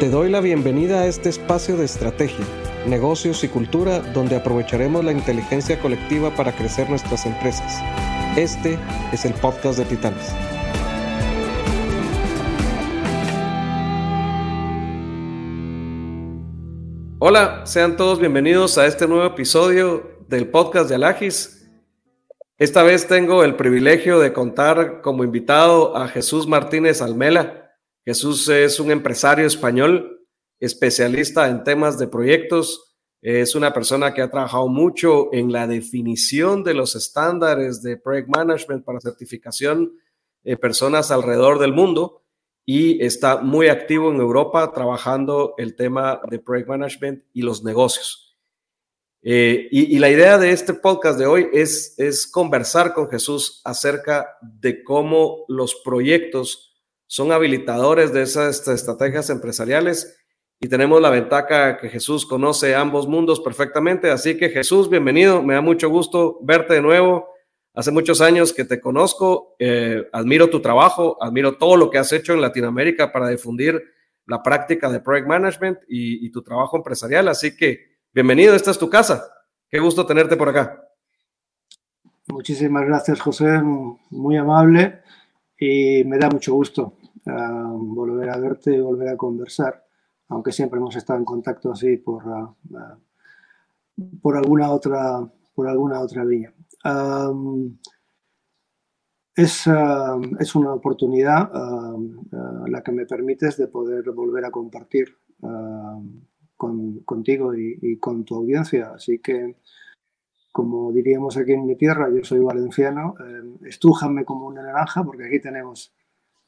Te doy la bienvenida a este espacio de estrategia, negocios y cultura donde aprovecharemos la inteligencia colectiva para crecer nuestras empresas. Este es el podcast de Titanes. Hola, sean todos bienvenidos a este nuevo episodio del podcast de Alagis. Esta vez tengo el privilegio de contar como invitado a Jesús Martínez Almela. Jesús es un empresario español, especialista en temas de proyectos. Es una persona que ha trabajado mucho en la definición de los estándares de project management para certificación de personas alrededor del mundo y está muy activo en Europa trabajando el tema de project management y los negocios. Eh, y, la idea de este podcast de hoy es, es conversar con Jesús acerca de cómo los proyectos son habilitadores de esas estrategias empresariales y tenemos la ventaja que Jesús conoce ambos mundos perfectamente. Así que Jesús, bienvenido, me da mucho gusto verte de nuevo. Hace muchos años que te conozco, eh, admiro tu trabajo, admiro todo lo que has hecho en Latinoamérica para difundir la práctica de Project Management y, y tu trabajo empresarial. Así que bienvenido, esta es tu casa. Qué gusto tenerte por acá. Muchísimas gracias, José, muy amable y me da mucho gusto uh, volver a verte volver a conversar, aunque siempre hemos estado en contacto así por, uh, por, alguna, otra, por alguna otra vía. Es, es, una oportunidad la que me permites de poder volver a compartir con, contigo y, y, con tu audiencia. Así que como diríamos aquí en mi tierra, yo soy valenciano, eh, estújame como una naranja, porque aquí tenemos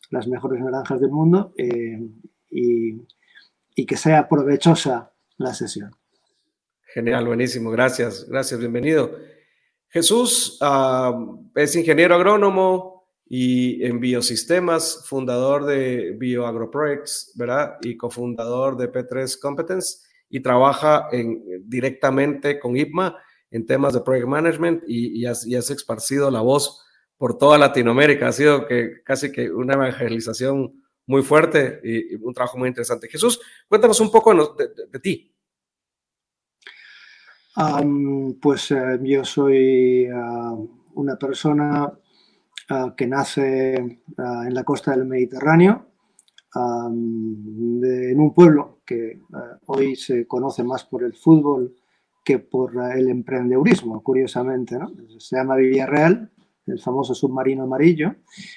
las mejores naranjas del mundo, eh, y, que sea provechosa la sesión. Genial, buenísimo, gracias, gracias, bienvenido. Jesús ah, es ingeniero agrónomo y en biosistemas, fundador de BioAgroProjects, ¿verdad? Y cofundador de P3 Competence y trabaja en, directamente con IPMA en temas de project management y, has, esparcido la voz por toda Latinoamérica. Ha sido que, casi que una evangelización muy fuerte y, un trabajo muy interesante. Jesús, cuéntanos un poco de, ti. pues eh, yo soy ah, una persona ah, que nace ah, en la costa del Mediterráneo, en un pueblo que hoy se conoce más por el fútbol que por el emprendedurismo, curiosamente. ¿no? Se llama Villarreal, el famoso submarino amarillo,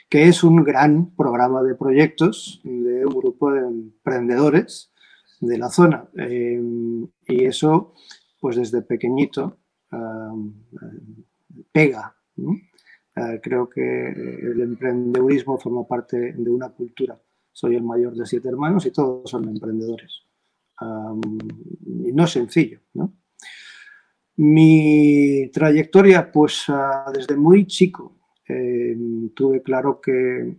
que es un gran programa de proyectos de un grupo de emprendedores de la zona. Eh, y eso, pues desde pequeñito, eh, pega. Eh, creo que el emprendedurismo forma parte de una cultura. Soy el mayor de siete hermanos y todos son emprendedores. y no es sencillo, ¿no? Mi trayectoria, pues ah, desde muy chico eh, tuve claro que,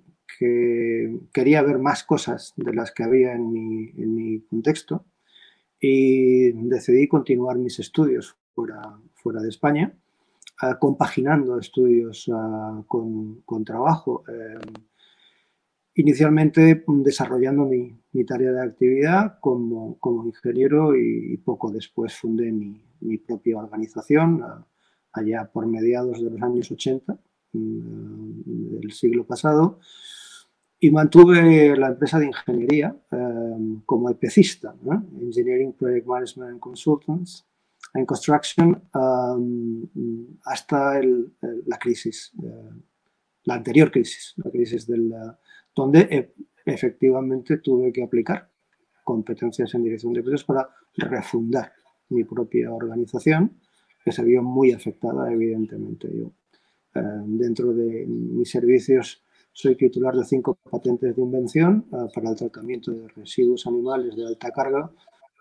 quería ver más cosas de las que había en mi, contexto y decidí continuar mis estudios fuera, de España, ah, compaginando estudios ah, con, trabajo. Eh, inicialmente desarrollando mi, tarea de actividad como, ingeniero y, poco después fundé mi, mi propia organización allá por mediados de los años 80 mm, del siglo pasado y mantuve la empresa de ingeniería em, como EPCista, Engineering Project Management Consultants and Construction, em, hasta la crisis, eh, la anterior crisis, la crisis del, donde e, efectivamente tuve que aplicar competencias en dirección de proyectos para refundar mi propia organización, que se vio muy afectada, evidentemente. Yo, eh, dentro de mis servicios, soy titular de cinco patentes de invención eh, para el tratamiento de residuos animales de alta carga,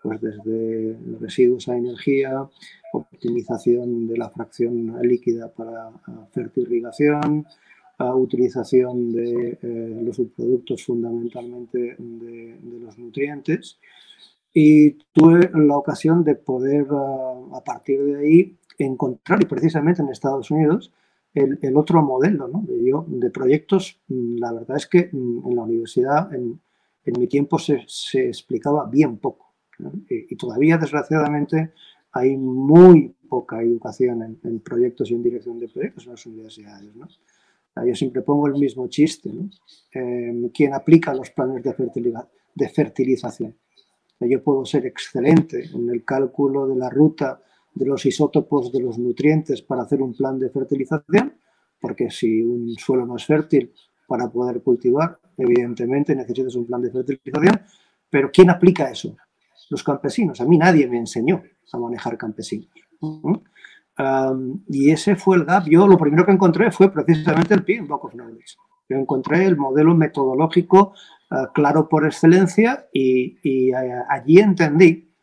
pues desde residuos a energía, optimización de la fracción líquida para eh, utilización de los subproductos fundamentalmente de, de los nutrientes y tuve la ocasión de poder, ah, a partir de ahí, encontrar, y precisamente en Estados Unidos, el, el otro modelo ¿no? de, yo, de proyectos. La verdad es que mm, en la universidad, en, en mi tiempo se, se explicaba bien poco. Y, todavía, desgraciadamente, hay muy poca educación en, proyectos y en dirección de proyectos en las universidades. ¿no? Yo siempre pongo el mismo chiste. ¿no? Eh, ¿Quién aplica los planes de, de fertilización? Yo puedo ser excelente en el cálculo de la ruta de los isótopos de los nutrientes para hacer un plan de fertilización, porque si un suelo no es fértil para poder cultivar, evidentemente necesitas un plan de fertilización, pero ¿quién aplica eso? Los campesinos. A mí nadie me enseñó a manejar campesinos. Y ese fue el gap. Yo lo primero que encontré fue precisamente el PIN Block of Knowledge. Yo encontré el modelo metodológico eh, claro por excelencia y, eh, allí entendí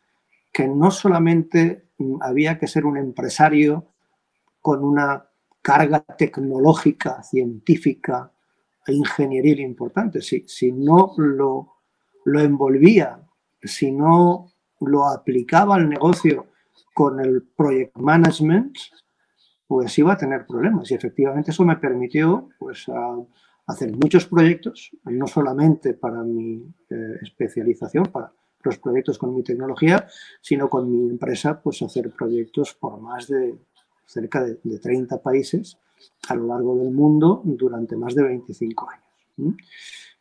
que no solamente había que ser un empresario con una carga tecnológica, científica e ingenieril importante. Si, si no lo, lo envolvía, si no lo aplicaba al negocio con el project management, pues iba a tener problemas. Y efectivamente eso me permitió pues, hacer muchos proyectos, no solamente para mi eh, especialización, para los proyectos con mi tecnología, sino con mi empresa, pues hacer proyectos por más de cerca de, 30 países a lo largo del mundo durante más de 25 años.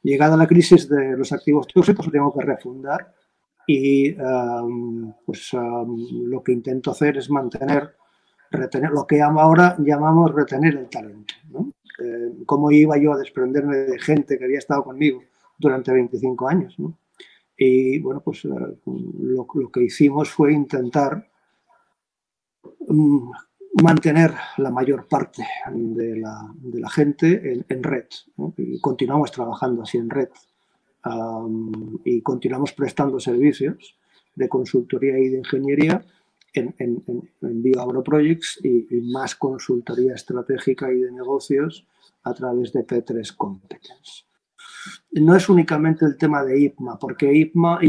Llegada la crisis de los activos tóxicos, tengo que refundar y pues lo que intento hacer es mantener, retener, lo que ahora llamamos retener el talento. ¿Cómo iba yo a desprenderme de gente que había estado conmigo durante 25 años? Y bueno, pues eh, lo, que hicimos fue intentar mm, mantener la mayor parte de la, de la gente en, red. Y continuamos trabajando así en red y continuamos prestando servicios de consultoría y de ingeniería en, en, en BioAgroProjects y, y, más consultoría estratégica y de negocios a través de P3 Competence no es únicamente el tema de IPMA, porque IPMA,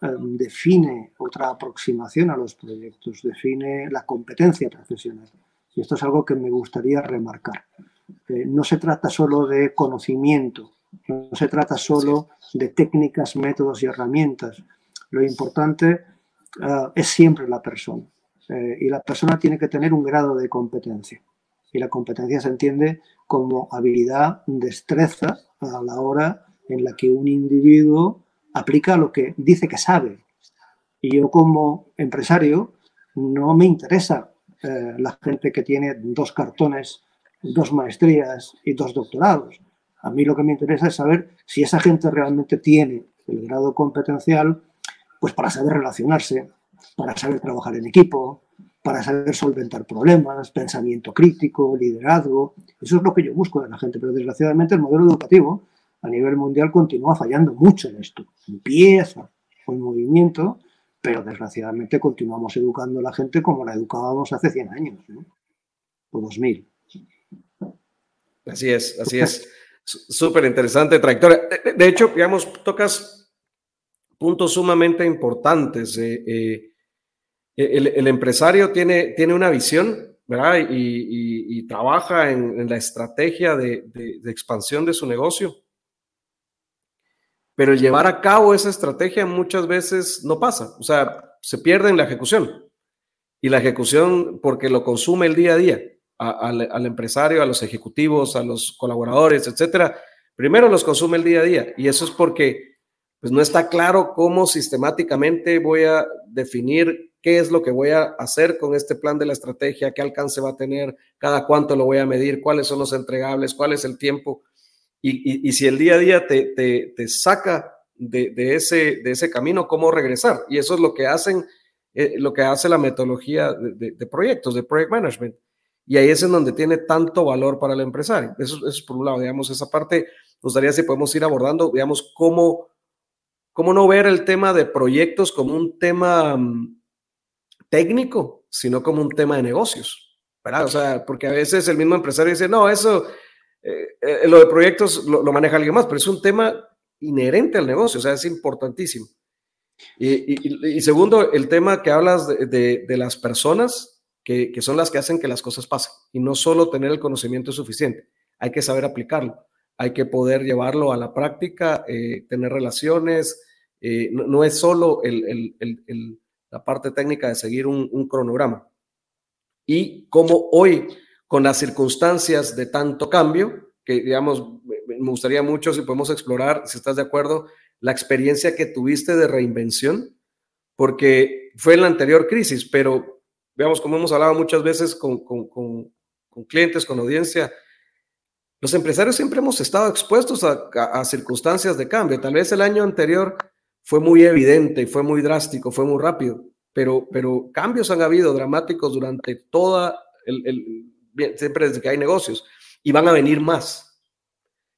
em, define otra aproximación a los proyectos, define la competencia profesional. Y esto es algo que me gustaría remarcar. Eh, no se trata solo de conocimiento, no se trata solo de técnicas, métodos y herramientas. Lo importante eh, es siempre la persona. Eh, y la persona tiene que tener un grado de competencia. Y la competencia se entiende como habilidad, destreza a la hora en la que un individuo aplica lo que dice que sabe. Y yo como empresario no me interesa eh, la gente que tiene dos cartones, dos maestrías y dos doctorados. A mí lo que me interesa es saber si esa gente realmente tiene el grado competencial pues para saber relacionarse, para saber trabajar en equipo, para saber solventar problemas, pensamiento crítico, liderazgo. Eso es lo que yo busco de la gente, pero desgraciadamente el modelo educativo a nivel mundial continúa fallando mucho en esto. Empieza con movimiento, pero desgraciadamente continuamos educando a la gente como la educábamos hace 100 años, ¿no? o 2000. Así es, así es. Súper interesante trayectoria. De, hecho, digamos, tocas puntos sumamente importantes. Eh, eh, el, empresario tiene, tiene una visión, ¿verdad? Y, trabaja en, la estrategia de, expansión de su negocio. Pero el llevar a cabo esa estrategia muchas veces no pasa, o sea, se pierde en la ejecución. Y la ejecución porque lo consume el día a día, al, empresario, a los ejecutivos, a los colaboradores, etcétera. Primero los consume el día a día. Y eso es porque pues, no está claro cómo sistemáticamente voy a definir qué es lo que voy a hacer con este plan de la estrategia, qué alcance va a tener, cada cuánto lo voy a medir, cuáles son los entregables, cuál es el tiempo. Y, si el día a día te, te, saca de, ese, de ese camino, cómo regresar. Y eso es lo que hacen, eh, lo que hace la metodología de, proyectos, de project management. Y ahí es en donde tiene tanto valor para el empresario. Eso, es por un lado, digamos, esa parte nos daría si podemos ir abordando, digamos, cómo, cómo no ver el tema de proyectos como un tema mm, técnico, sino como un tema de negocios, ¿verdad? O sea, porque a veces el mismo empresario dice, no, eso, eh, eh, lo de proyectos lo, maneja alguien más, pero es un tema inherente al negocio, o sea, es importantísimo. Y, segundo, el tema que hablas de, las personas que, son las que hacen que las cosas pasen y no solo tener el conocimiento suficiente, hay que saber aplicarlo. hay que poder llevarlo a la práctica, eh, tener relaciones. Eh, no, es solo la parte técnica de seguir un, cronograma. Y como hoy, con las circunstancias de tanto cambio, que digamos, me gustaría mucho si podemos explorar, si estás de acuerdo, la experiencia que tuviste de reinvención, porque fue en la anterior crisis, pero veamos, como hemos hablado muchas veces con, con clientes, con audiencia, los empresarios siempre hemos estado expuestos a, circunstancias de cambio. Tal vez el año anterior fue muy evidente, fue muy drástico, fue muy rápido, pero, pero cambios han habido dramáticos durante toda el, siempre desde que hay negocios y van a venir más.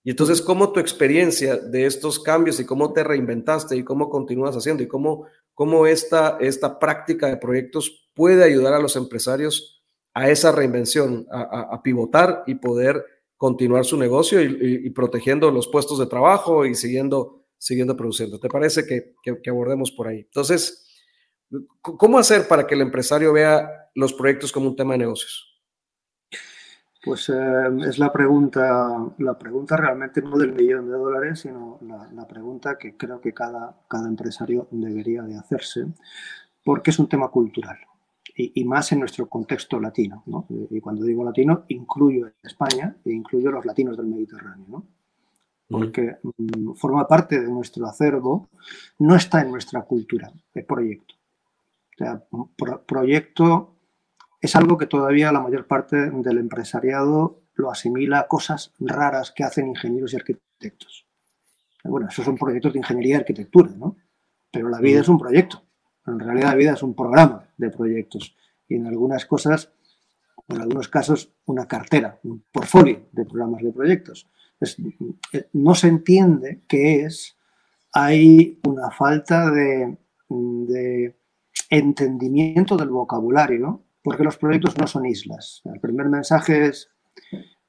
Y entonces, ¿cómo tu experiencia de estos cambios y cómo te reinventaste y cómo continúas haciendo y cómo, cómo esta, esta práctica de proyectos puede ayudar a los empresarios a esa reinvención, a pivotar y poder continuar su negocio y, protegiendo los puestos de trabajo y siguiendo, siguiendo produciendo. ¿Te parece que, abordemos por ahí? Entonces, ¿cómo hacer para que el empresario vea los proyectos como un tema de negocios? Pues eh, es la pregunta, la pregunta realmente no del millón de dólares, sino la, pregunta que creo que cada, cada empresario debería de hacerse, porque es un tema cultural y, más en nuestro contexto latino. ¿no? Y cuando digo latino, incluyo España e incluyo los latinos del Mediterráneo. ¿no? Porque mm, forma parte de nuestro acervo, no está en nuestra cultura de proyecto. O sea, proyecto es algo que todavía la mayor parte del empresariado lo asimila a cosas raras que hacen ingenieros y arquitectos. Bueno, esos son proyectos de ingeniería y arquitectura, ¿no? Pero la vida es un proyecto. En realidad la vida es un programa de proyectos y en algunas cosas, en algunos casos, una cartera, un portfolio de programas de proyectos. Eh, no se entiende qué es, hay una falta de, entendimiento del vocabulario, porque los proyectos no son islas. El primer mensaje es,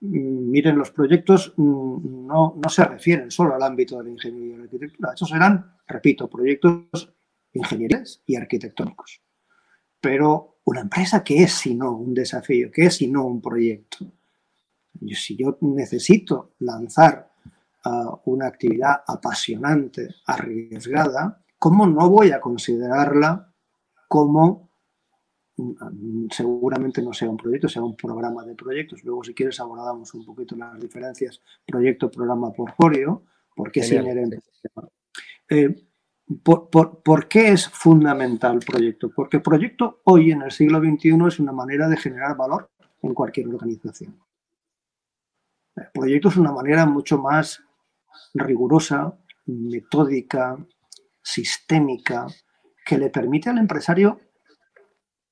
mm, miren, los proyectos mm, no, no se refieren solo al ámbito de la ingeniería y la arquitectura. Esos serán, repito, proyectos ingenierías y arquitectónicos. Pero una empresa, ¿qué es si no un desafío? ¿Qué es si no un proyecto? si yo necesito lanzar ah, una actividad apasionante, arriesgada, ¿cómo no voy a considerarla como mm, seguramente no sea un proyecto, sea un programa de proyectos. Luego, si quieres, abordamos un poquito las diferencias proyecto, programa, portfolio, porque es inherente. Eh, ¿Por, qué es fundamental el proyecto? Porque el proyecto hoy en el siglo XXI es una manera de generar valor en cualquier organización. El proyecto es una manera mucho más rigurosa, metódica, sistémica, que le permite al empresario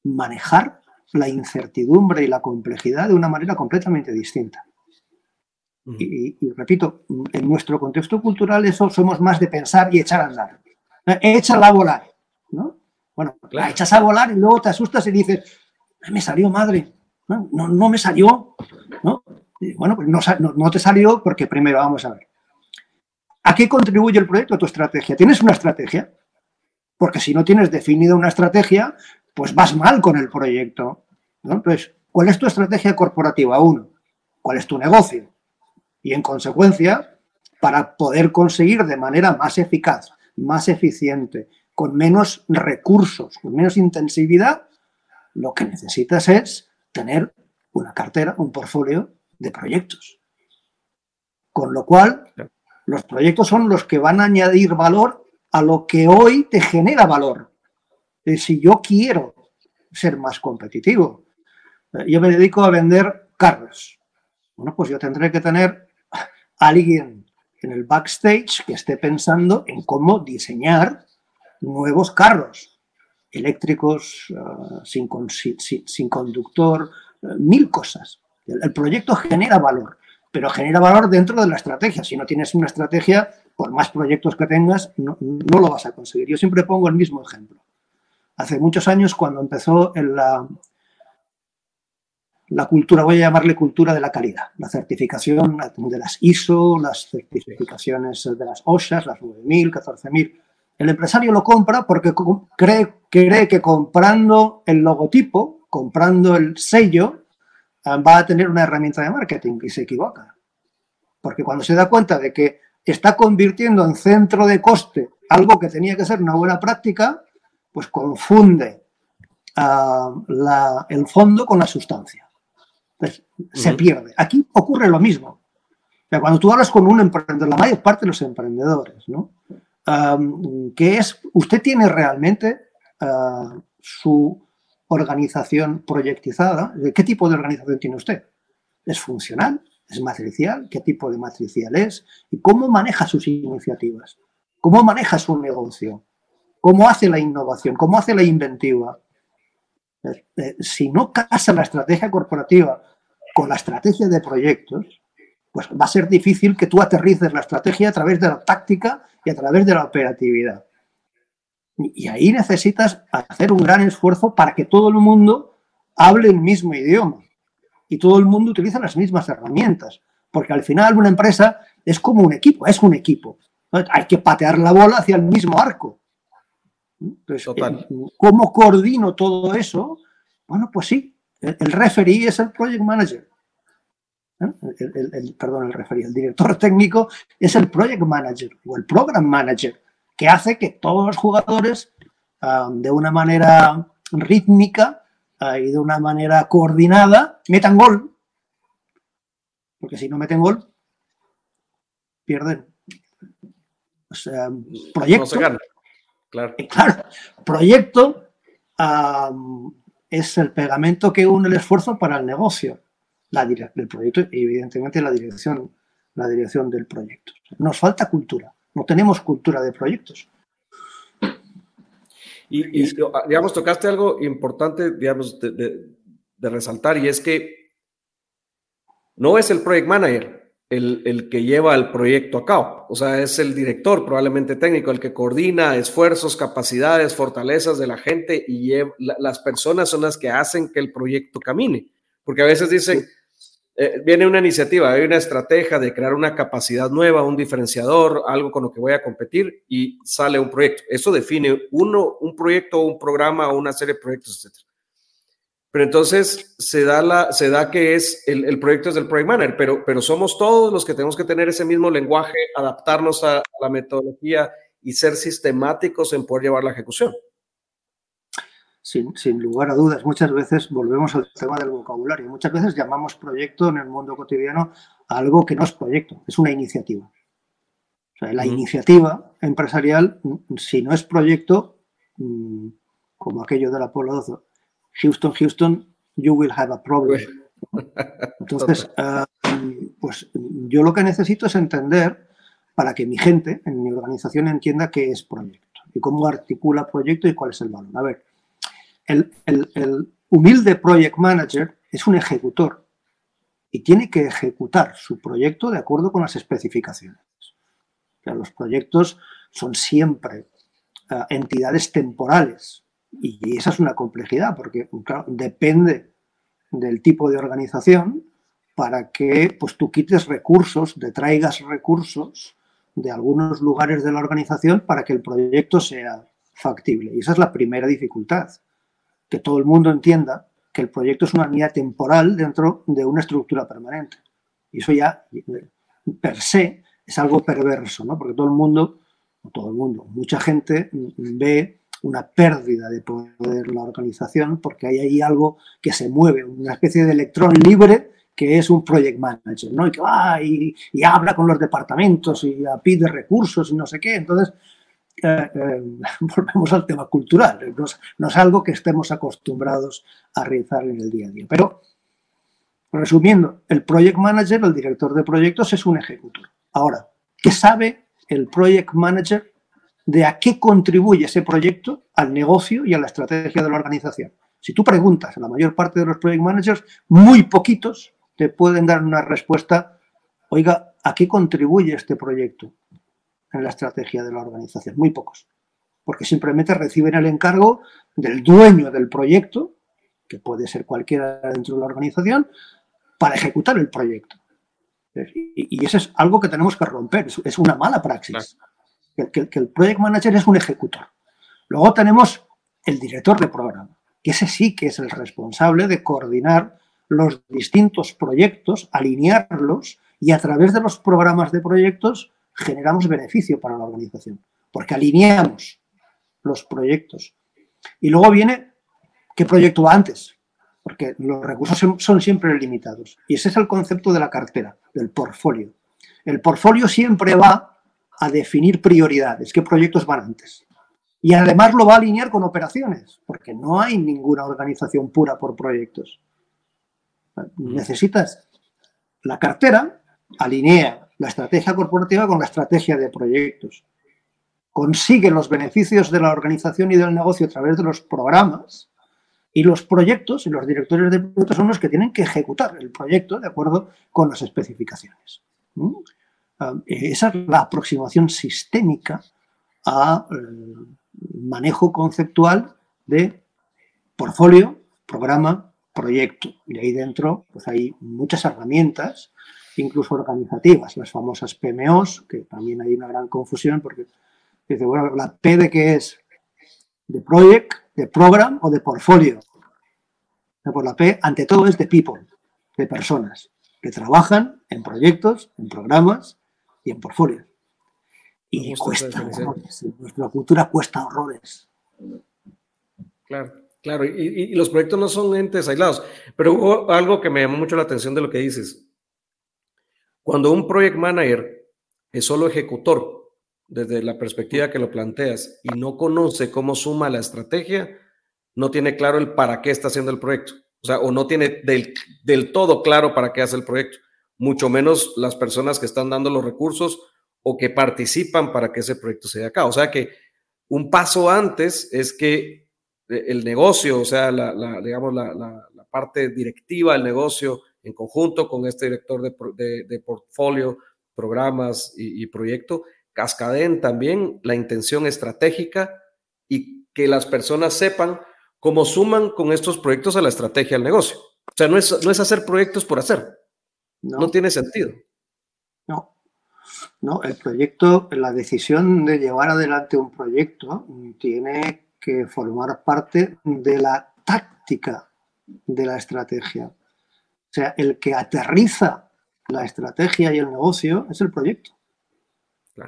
manejar la incertidumbre y la complejidad de una manera completamente distinta. Y, y, repito, en nuestro contexto cultural eso somos más de pensar y echar a andar. Eh, échala a volar, ¿no? Bueno, la echas a volar y luego te asustas y dices, me salió madre, no, no, me salió, ¿no? bueno, pues no, no, te salió porque primero vamos a ver. ¿A qué contribuye el proyecto a tu estrategia? ¿Tienes una estrategia? Porque si no tienes definida una estrategia, pues vas mal con el proyecto. ¿no? Entonces, ¿cuál es tu estrategia corporativa? Uno, ¿cuál es tu negocio? Y en consecuencia, para poder conseguir de manera más eficaz más eficiente, con menos recursos, con menos intensividad, lo que necesitas es tener una cartera, un portfolio de proyectos. Con lo cual, los proyectos son los que van a añadir valor a lo que hoy te genera valor. Si yo quiero ser más competitivo, yo me dedico a vender carros. Bueno, pues yo tendré que tener a alguien en el backstage que esté pensando en cómo diseñar nuevos carros eléctricos, uh, sin, conductor, uh, mil cosas. El, proyecto genera valor, pero genera valor dentro de la estrategia. Si no tienes una estrategia, por más proyectos que tengas, no, no lo vas a conseguir. Yo siempre pongo el mismo ejemplo. Hace muchos años, cuando empezó en la, la cultura, voy a llamarle cultura de la calidad, la certificación de las ISO, las certificaciones de las OSHA, las 9000, 14000. El empresario lo compra porque cree, cree que comprando el logotipo, comprando el sello, ah, va a tener una herramienta de marketing y se equivoca. porque cuando se da cuenta de que está convirtiendo en centro de coste algo que tenía que ser una buena práctica, pues confunde ah, el fondo con la sustancia. Se pierde. Aquí ocurre lo mismo. cuando tú hablas con un emprendedor, la mayor parte de los emprendedores, ¿no? que es, usted tiene realmente ah, su organización proyectizada. ¿Qué tipo de organización tiene usted? ¿Es funcional? ¿Es matricial? ¿Qué tipo de matricial es? ¿Y cómo maneja sus iniciativas? ¿Cómo maneja su negocio? ¿Cómo hace la innovación? ¿Cómo hace la inventiva? Eh, eh, si no casa la estrategia corporativa con la estrategia de proyectos, pues va a ser difícil que tú aterrices la estrategia a través de la táctica y a través de la operatividad. Y ahí necesitas hacer un gran esfuerzo para que todo el mundo hable el mismo idioma y todo el mundo utiliza las mismas herramientas. Porque al final una empresa es como un equipo, es un equipo. Hay que patear la bola hacia el mismo arco. Entonces, eh, ¿cómo coordino todo eso? Bueno, pues sí, el, referee es el project manager. ¿Eh? El, perdón, el el director técnico es el project manager o el program manager, que hace que todos los jugadores, ah, de una manera rítmica, y de una manera coordinada metan gol. Porque si no meten gol, pierden. O sea, proyecto. Claro. claro. Proyecto es el pegamento que une el esfuerzo para el negocio. La, el proyecto y evidentemente la dirección, la dirección del proyecto. Nos falta cultura. No tenemos cultura de proyectos. Y, digamos, tocaste algo importante, digamos, de, resaltar, y es que no es el project manager el, que lleva el proyecto a cabo, o sea, es el director probablemente técnico, el que coordina esfuerzos, capacidades, fortalezas de la gente y las personas son las que hacen que el proyecto camine, porque a veces dicen... Eh, viene una iniciativa, hay una estrategia de crear una capacidad nueva, un diferenciador, algo con lo que voy a competir y sale un proyecto. Eso define uno, un proyecto, un programa o una serie de proyectos, etc. Pero entonces se da, la, se da que es el, proyecto es del Project Manager, pero, pero somos todos los que tenemos que tener ese mismo lenguaje, adaptarnos a la metodología y ser sistemáticos en poder llevar la ejecución sin, lugar a dudas, muchas veces volvemos al tema del vocabulario. Muchas veces llamamos proyecto en el mundo cotidiano a algo que no es proyecto, es una iniciativa. O sea, la iniciativa empresarial, si no es proyecto, mm, como aquello del Apolo 12, Houston, Houston, you will have a problem. Entonces, ah, pues yo lo que necesito es entender para que mi gente en mi organización entienda qué es proyecto y cómo articula proyecto y cuál es el valor. A ver, el, humilde project manager es un ejecutor y tiene que ejecutar su proyecto de acuerdo con las especificaciones. los proyectos son siempre eh, entidades temporales y, esa es una complejidad porque depende del tipo de organización para que pues, tú quites recursos, detraigas recursos de algunos lugares de la organización para que el proyecto sea factible. Y esa es la primera dificultad que todo el mundo entienda que el proyecto es una unidad temporal dentro de una estructura permanente. Y eso ya, per se, es algo perverso, ¿no? Porque todo el mundo, todo el mundo, mucha gente ve una pérdida de poder en la organización porque hay ahí algo que se mueve, una especie de electrón libre que es un project manager, ¿no? Y que va y, y habla con los departamentos y pide recursos y no sé qué. Entonces, eh, eh, volvemos al tema cultural, no es, algo que estemos acostumbrados a realizar en el día a día. Pero, resumiendo, el project manager, el director de proyectos, es un ejecutor. Ahora, ¿qué sabe el project manager de a qué contribuye ese proyecto al negocio y a la estrategia de la organización? Si tú preguntas a la mayor parte de los project managers, muy poquitos te pueden dar una respuesta, oiga, ¿a qué contribuye este proyecto? En la estrategia de la organización, muy pocos, porque simplemente reciben el encargo del dueño del proyecto, que puede ser cualquiera dentro de la organización, para ejecutar el proyecto. Y, eso es algo que tenemos que romper, es una mala praxis. Que, que el project manager es un ejecutor. Luego tenemos el director de programa, que ese sí que es el responsable de coordinar los distintos proyectos, alinearlos Y a través de los programas de proyectos generamos beneficio para la organización, porque alineamos los proyectos. Y luego viene qué proyecto va antes, porque los recursos son siempre limitados. Y ese es el concepto de la cartera, del portfolio. El portfolio siempre va a definir prioridades, qué proyectos van antes. Y además lo va a alinear con operaciones, porque no hay ninguna organización pura por proyectos. Necesitas la cartera, alinea la estrategia corporativa con la estrategia de proyectos. Consigue los beneficios de la organización y del negocio a través de los programas y los proyectos y los directores de proyectos son los que tienen que ejecutar el proyecto de acuerdo con las especificaciones. Ah, esa es la aproximación sistémica a eh, manejo conceptual de portfolio, programa, proyecto. Y ahí dentro pues hay muchas herramientas, incluso organizativas, las famosas PMOs, que también hay una gran confusión porque dice, bueno, la P de qué es? ¿De project, de program o de portfolio? Por la P, ante todo, es de people, de personas que trabajan en proyectos, en programas y en portfolios. Y cuesta horrores. Nuestra cultura cuesta horrores. Claro, claro. Y, los proyectos no son entes aislados. Pero hubo algo que me llamó mucho la atención de lo que dices. Cuando un project manager es solo ejecutor, desde la perspectiva que lo planteas, y no conoce cómo suma la estrategia, no tiene claro el para qué está haciendo el proyecto. O sea, o no tiene del, del todo claro para qué hace el proyecto. Mucho menos las personas que están dando los recursos o que participan para que ese proyecto se dé acá. O sea que un paso antes es que eh, el negocio, o sea, la, digamos, la, parte directiva del negocio en conjunto con este director de, portfolio, programas y, proyecto, cascadeen también la intención estratégica y que las personas sepan cómo suman con estos proyectos a la estrategia del negocio. O sea, no es, no es hacer proyectos por hacer. no tiene sentido. No, ¿no? El proyecto, la decisión de llevar adelante un proyecto tiene que formar parte de la táctica de la estrategia. O sea, el que aterriza la estrategia y el negocio es el proyecto.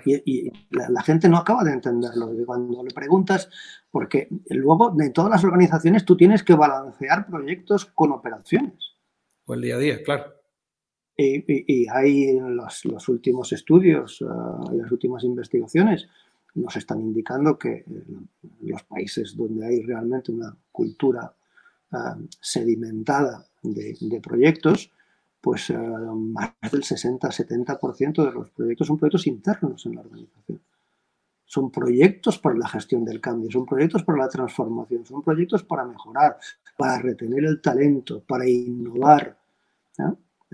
Y, la, gente no acaba de entenderlo. Cuando le preguntas, porque luego en todas las organizaciones tú tienes que balancear proyectos con operaciones. O el día a día, claro. Y, hay los, los, últimos estudios, uh, las últimas investigaciones nos están indicando que los países donde hay realmente una cultura ah, sedimentada de, proyectos, pues más del 60-70% de los proyectos son proyectos internos en la organización. Son proyectos para la gestión del cambio, son proyectos para la transformación, son proyectos para mejorar, para retener el talento, para innovar.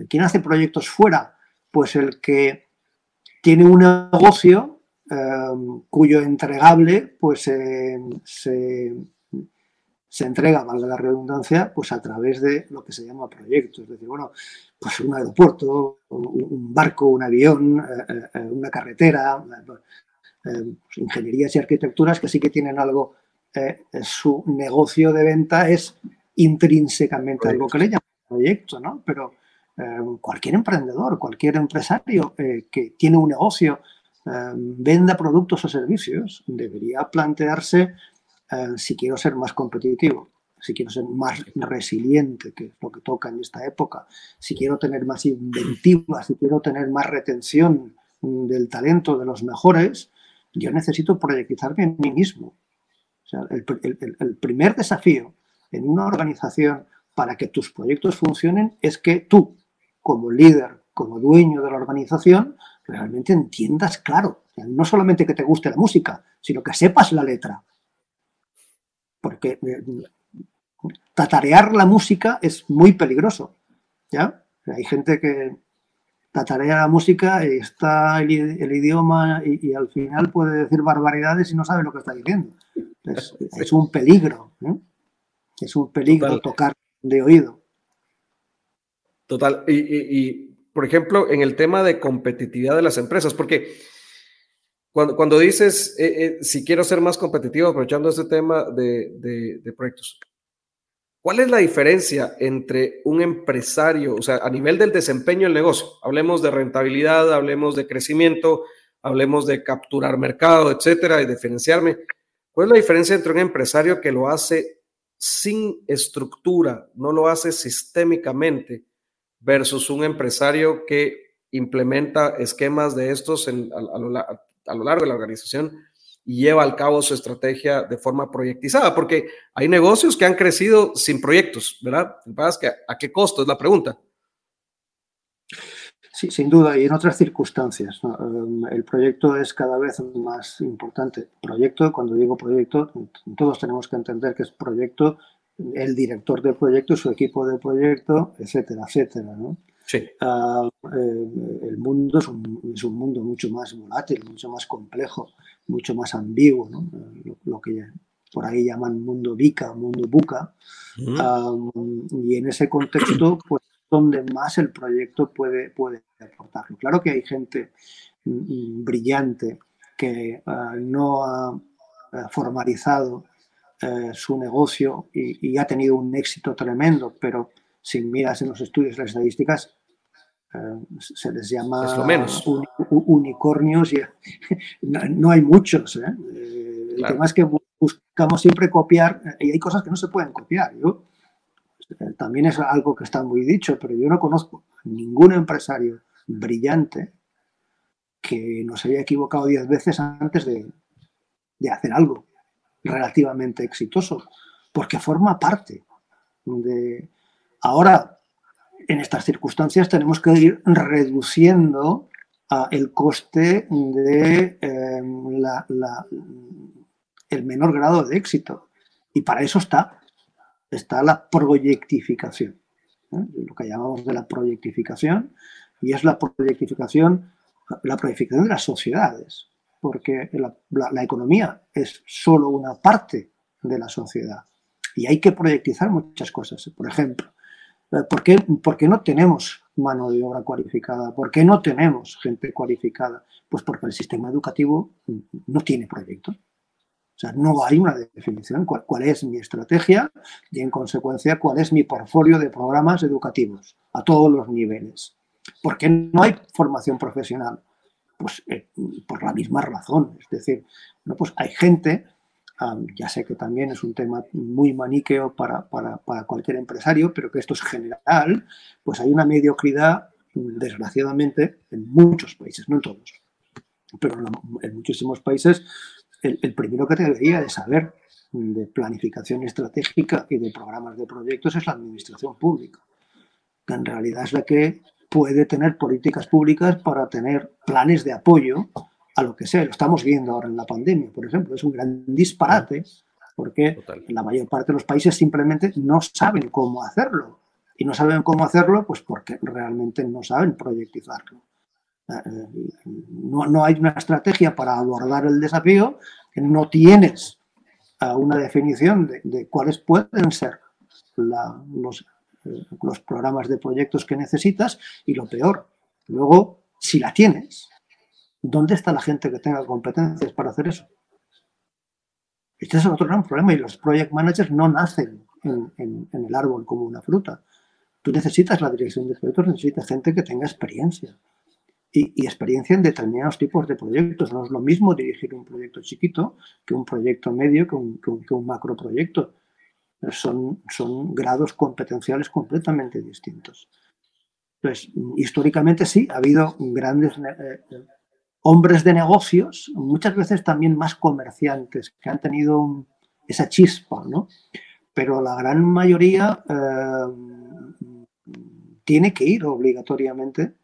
¿Quién hace proyectos fuera? Pues el que tiene un negocio em, cuyo entregable pues, se, entrega, valga la redundancia, pues a través de lo que se llama proyectos. Es decir, bueno, pues un aeropuerto, un barco, un avión, eh, eh, una carretera, eh, pues ingenierías y arquitecturas que sí que tienen algo, su negocio de venta es intrínsecamente algo que le llaman proyecto, ¿no? Pero eh, cualquier emprendedor, cualquier empresario eh, que tiene un negocio, eh, venda productos o servicios, debería plantearse si quiero ser más competitivo, si quiero ser más resiliente, que es lo que toca en esta época, si quiero tener más inventiva, si quiero tener más retención del talento de los mejores, yo necesito proyectizarme en mí mismo. el primer desafío en una organización para que tus proyectos funcionen es que tú como líder, como dueño de la organización, realmente entiendas claro. No solamente que te guste la música, sino que sepas la letra. Porque eh, tatarear la música es muy peligroso. ¿ya? Hay gente que tatarea la música y está el, idioma y, al final puede decir barbaridades y no sabe lo que está diciendo. Es, un peligro. Es un peligro tocar de oído. Total. Y, por ejemplo, en el tema de competitividad de las empresas, porque cuando, cuando dices, eh, eh, si quiero ser más competitivo, aprovechando este tema de, proyectos, ¿Cuál es la diferencia entre un empresario, o sea, a nivel del desempeño del negocio? Hablemos de rentabilidad, hablemos de crecimiento, hablemos de capturar mercado, etcétera, y diferenciarme. ¿Cuál es la diferencia entre un empresario que lo hace sin estructura, no lo hace sistémicamente, versus un empresario que implementa esquemas de estos a, lo, largo de la organización y lleva al cabo su estrategia de forma proyectizada, porque hay negocios que han crecido sin proyectos, ¿verdad? ¿A qué costo? Es la pregunta. Sí, sin duda, y en otras circunstancias. Em, el proyecto es cada vez más importante. Proyecto, cuando digo proyecto, todos tenemos que entender que es proyecto, el director del proyecto, su equipo de proyecto, etcétera, etcétera. ¿no? Sí. Ah, eh, el mundo es un, es un, mundo mucho más volátil, mucho más complejo, mucho más ambiguo, ¿no? lo, que por ahí llaman mundo VICA, mundo buca. Ah, y en ese contexto, pues donde más el proyecto puede, puede aportarlo. Claro que hay gente mm, brillante que ah, no ha formalizado eh, su negocio y, y, ha tenido un éxito tremendo, pero si miras en los estudios las estadísticas, eh, se les llama unicornios y no, hay muchos. ¿eh? eh el tema es que buscamos siempre copiar y hay cosas que no se pueden copiar. Yo, también es algo que está muy dicho, pero yo no conozco ningún empresario brillante que no se haya equivocado diez veces antes de, de hacer algo relativamente exitoso, porque forma parte de... Ahora, en estas circunstancias tenemos que ir reduciendo ah, el coste de em, el menor grado de éxito. Y para eso está, está la proyectificación, ¿eh? lo que llamamos de la proyectificación, y es la proyectificación, la proyectificación de las sociedades, porque la economía es solo una parte de la sociedad. Y hay que proyectizar muchas cosas. Por ejemplo, eh, ¿Por qué, ¿Por qué, no tenemos mano de obra cualificada? ¿Por qué no tenemos gente cualificada? Pues porque el sistema educativo no tiene proyecto. O sea, no hay una definición cuál, cuál es mi estrategia y, en consecuencia, cuál es mi portfolio de programas educativos a todos los niveles. ¿Por qué no hay formación profesional? Pues eh, por la misma razón. Es decir, no, pues hay gente ya sé que también es un tema muy maniqueo para, cualquier empresario, pero que esto es general, pues hay una mediocridad, desgraciadamente, en muchos países, no en todos, pero en muchísimos países, el, primero que debería de saber de planificación estratégica y de programas de proyectos es la administración pública, que en realidad es la que puede tener políticas públicas para tener planes de apoyo a lo que sea. Lo estamos viendo ahora en la pandemia, por ejemplo. Es un gran disparate porque la mayor parte de los países simplemente no saben cómo hacerlo. Y no saben cómo hacerlo pues porque realmente no saben proyectizarlo. Eh, eh, no, no hay una estrategia para abordar el desafío, no tienes eh, una definición de, cuáles pueden ser los, los programas de proyectos que necesitas y lo peor, luego, si la tienes, ¿Dónde está la gente que tenga competencias para hacer eso? Este es otro gran problema y los project managers no nacen en, el árbol como una fruta. Tú necesitas la dirección de proyectos, necesitas gente que tenga experiencia y, experiencia en determinados tipos de proyectos. No es lo mismo dirigir un proyecto chiquito que un proyecto medio, que un, que un, macro proyecto. Son, son grados competenciales completamente distintos. Entonces, históricamente sí, ha habido grandes eh, hombres de negocios, muchas veces también más comerciantes, que han tenido esa chispa, ¿no? Pero la gran mayoría eh, tiene que ir obligatoriamente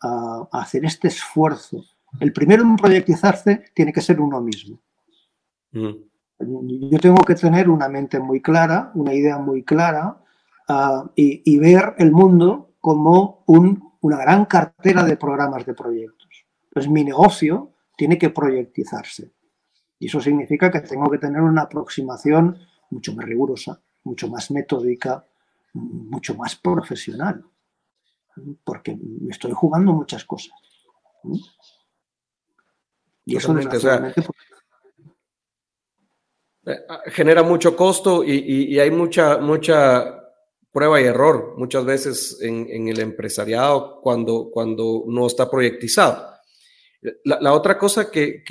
a, hacer este esfuerzo. El primero en proyectizarse tiene que ser uno mismo. Mm. Yo tengo que tener una mente muy clara, una idea muy clara ah, y, ver el mundo como una gran cartera de programas de proyectos. Entonces mi negocio tiene que proyectizarse. Y eso significa que tengo que tener una aproximación mucho más rigurosa, mucho más metódica, mucho más profesional. Porque me estoy jugando muchas cosas. Y eso desgraciadamente... Eh, ah, genera mucho costo y, hay mucha, mucha prueba y error muchas veces en, el empresariado cuando, cuando no está proyectizado. La, otra cosa que,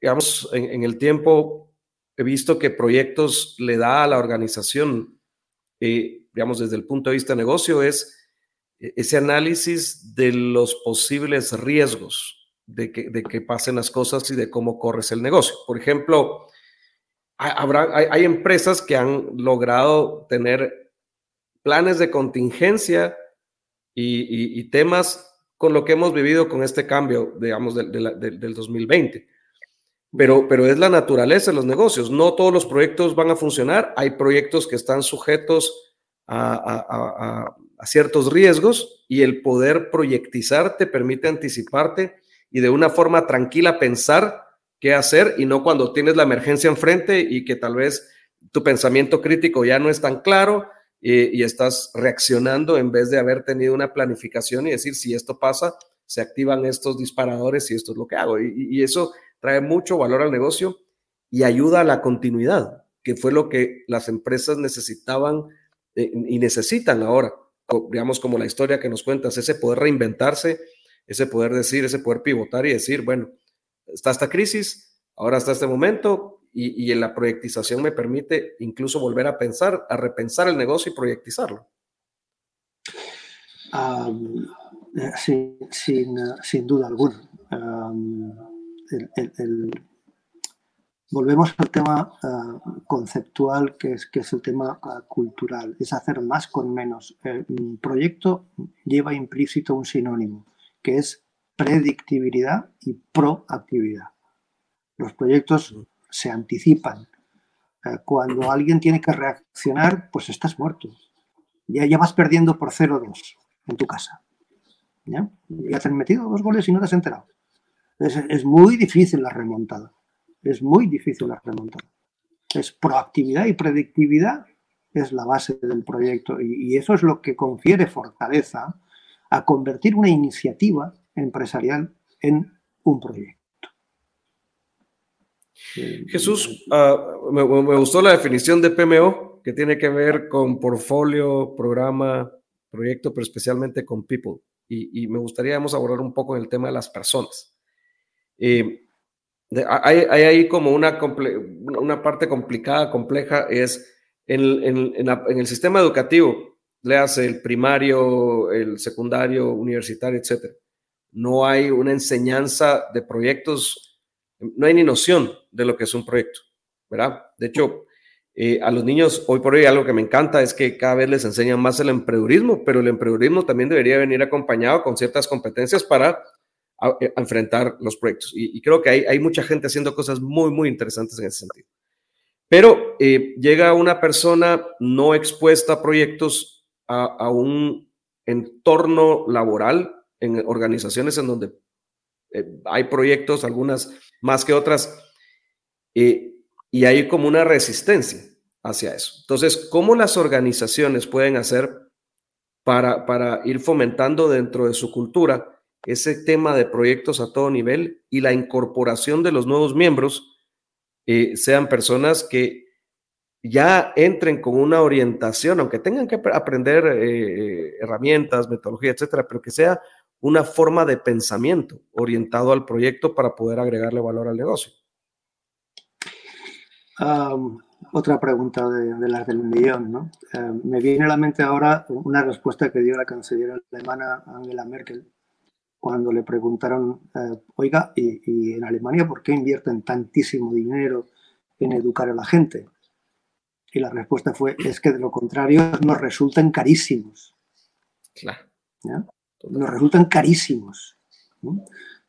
digamos, en, el tiempo he visto que proyectos le da a la organización, eh, digamos, desde el punto de vista de negocio, es ese análisis de los posibles riesgos de que, de que pasen las cosas y de cómo corres el negocio. Por ejemplo, habrá, hay, empresas que han logrado tener planes de contingencia y, temas con lo que hemos vivido con este cambio, digamos, del 2020. Pero, pero es la naturaleza de los negocios. No todos los proyectos van a funcionar. Hay proyectos que están sujetos a, a ciertos riesgos y el poder proyectizar te permite anticiparte y de una forma tranquila pensar qué hacer y no cuando tienes la emergencia enfrente y que tal vez tu pensamiento crítico ya no es tan claro y, estás reaccionando en vez de haber tenido una planificación y decir si esto pasa, se activan estos disparadores y esto es lo que hago. Y, eso trae mucho valor al negocio y ayuda a la continuidad, que fue lo que las empresas necesitaban eh, y necesitan ahora digamos, como la historia que nos cuentas, ese poder reinventarse, ese poder decir, ese poder pivotar y decir, bueno, está esta crisis, ahora está este momento y, y en la proyectización me permite incluso volver a pensar, a repensar el negocio y proyectizarlo. Eh, sin, sin, sin, duda alguna. el, volvemos al tema eh, conceptual, que es, que es el tema eh, cultural, es hacer más con menos. El proyecto lleva implícito un sinónimo, que es predictibilidad y proactividad. Los proyectos se anticipan. Eh, cuando alguien tiene que reaccionar, pues estás muerto. Ya, ya vas perdiendo por 0-2 en tu casa. ¿Ya? te han metido dos goles y no te has enterado. Es, es muy difícil la remontada es muy difícil la remontada. Es proactividad y predictividad es la base del proyecto y, eso es lo que confiere fortaleza a convertir una iniciativa empresarial en un proyecto. Jesús, ah, me, gustó la definición de PMO, que tiene que ver con portfolio, programa, proyecto, pero especialmente con people. Y, me gustaría abordar un poco el tema de las personas. Eh, hay, ahí como una, una parte complicada, compleja, es en, en, el sistema educativo, le hace el primario, el secundario, universitario, etc. No hay una enseñanza de proyectos, no hay ni noción de lo que es un proyecto, ¿verdad? De hecho, eh, a los niños hoy por hoy algo que me encanta es que cada vez les enseñan más el emprendedurismo, pero el emprendedurismo también debería venir acompañado con ciertas competencias para eh, enfrentar los proyectos. Y, creo que hay, hay, mucha gente haciendo cosas muy, muy interesantes en ese sentido. Pero eh, llega una persona no expuesta a proyectos, a, un entorno laboral, en organizaciones en donde hay proyectos, algunas más que otras, y hay como una resistencia hacia eso. Entonces, ¿cómo las organizaciones pueden hacer para, para ir fomentando dentro de su cultura ese tema de proyectos a todo nivel y la incorporación de los nuevos miembros eh, sean personas que ya entren con una orientación, aunque tengan que aprender eh, herramientas, metodología, etcétera, pero que sea una forma de pensamiento orientado al proyecto para poder agregarle valor al negocio. otra pregunta de, las del millón, ¿no? Eh, me viene a la mente ahora una respuesta que dio la canciller alemana Angela Merkel cuando le preguntaron, eh, oiga, ¿y, en Alemania por qué invierten tantísimo dinero en educar a la gente? Y la respuesta fue, es que de lo contrario nos resultan carísimos. Claro. Nos resultan carísimos.